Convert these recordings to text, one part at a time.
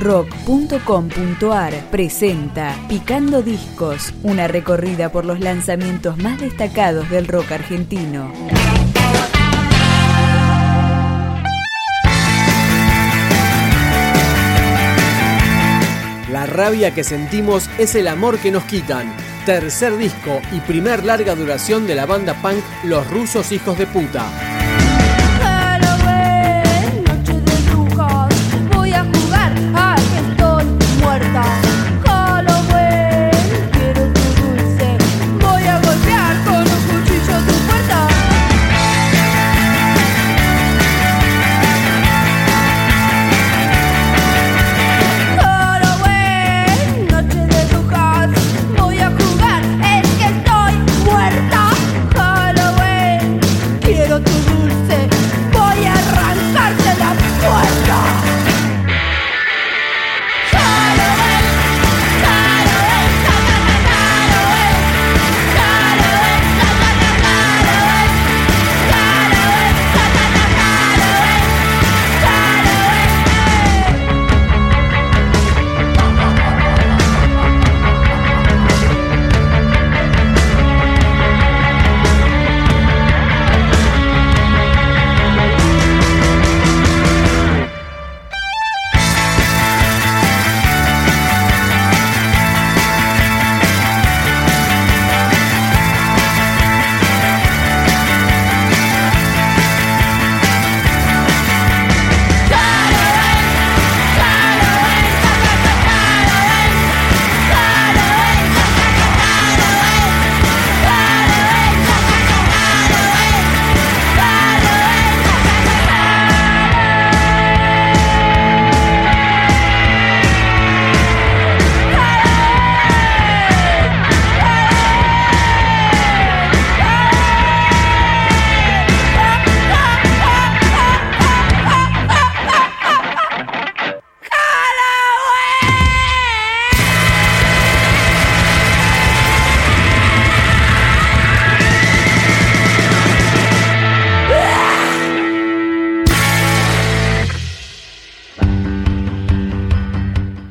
rock.com.ar presenta Picando Discos, una recorrida por los lanzamientos más destacados del rock argentino. La rabia que sentimos es el amor que nos quitan. Tercer disco y primer larga duración de la banda punk Los Rusos Hijos de Puta.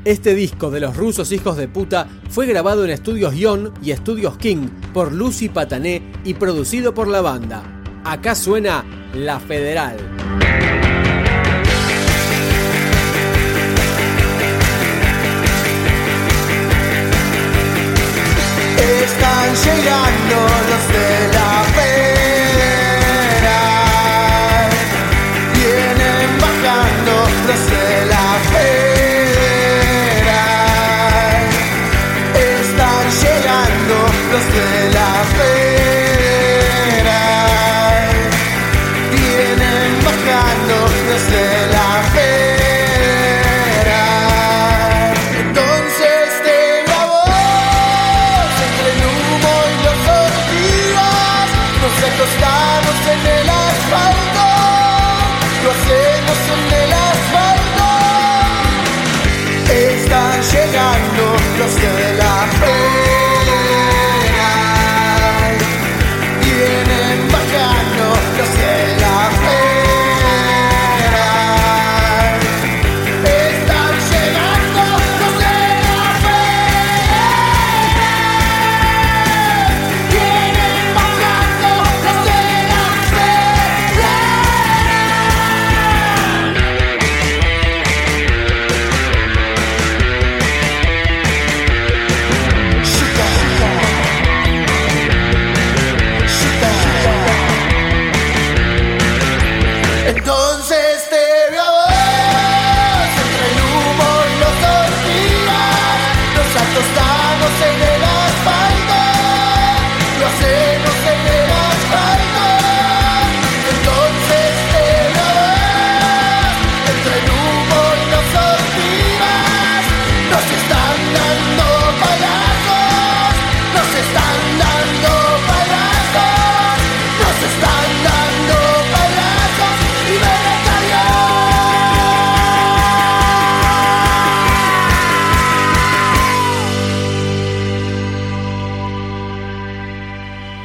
Este disco de los rusos hijos de puta fue grabado en estudios Yon y estudios King por Lucy Patané y producido por la banda. Acá suena La Federal. Están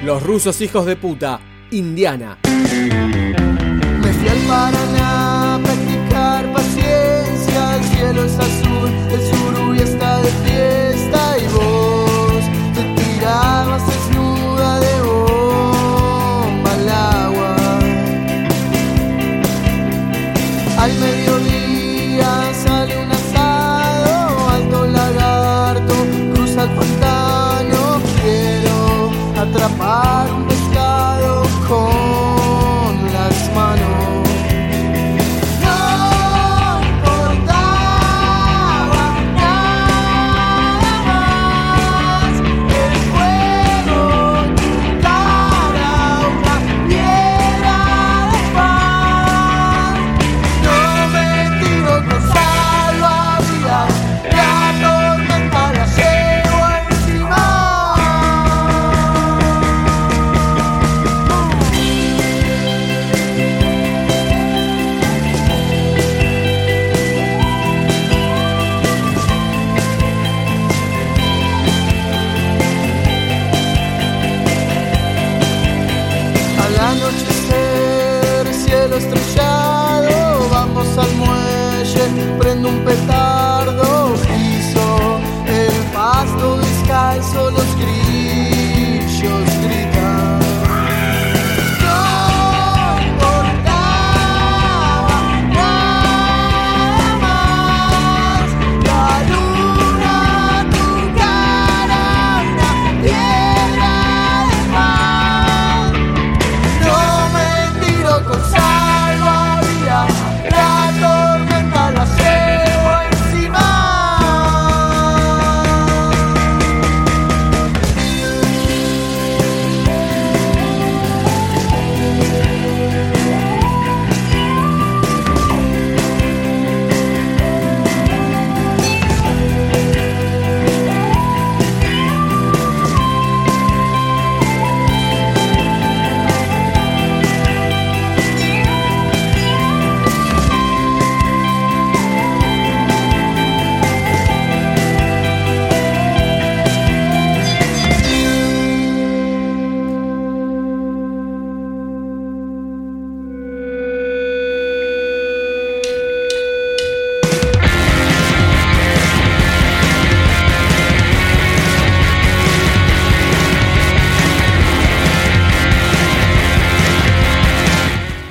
Los rusos hijos de puta, Indiana. un pez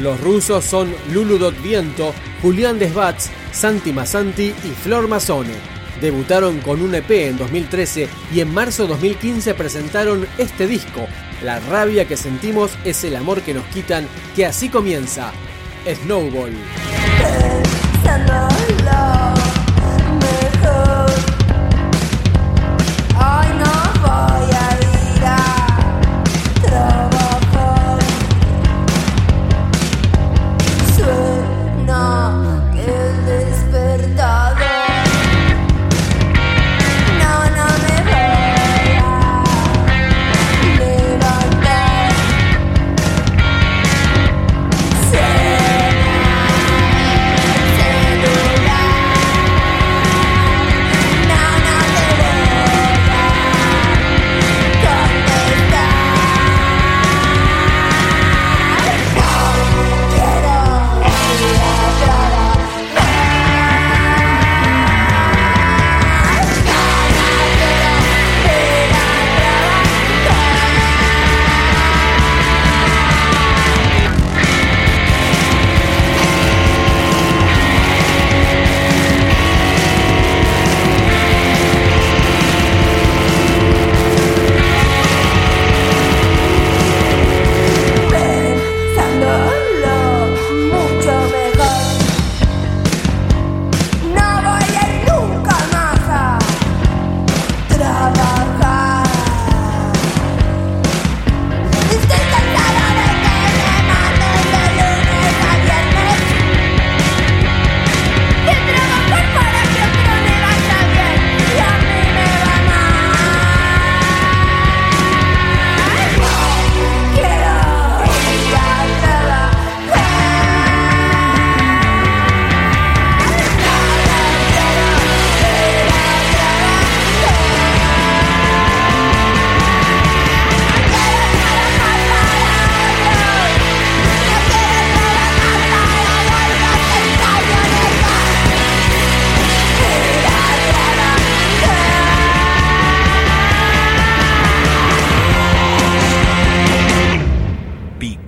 Los rusos son Lulu Dot Viento, Julián Desbats, Santi Masanti y Flor Mazzone. Debutaron con un EP en 2013 y en marzo 2015 presentaron este disco, La rabia que sentimos es el amor que nos quitan, que así comienza Snowball.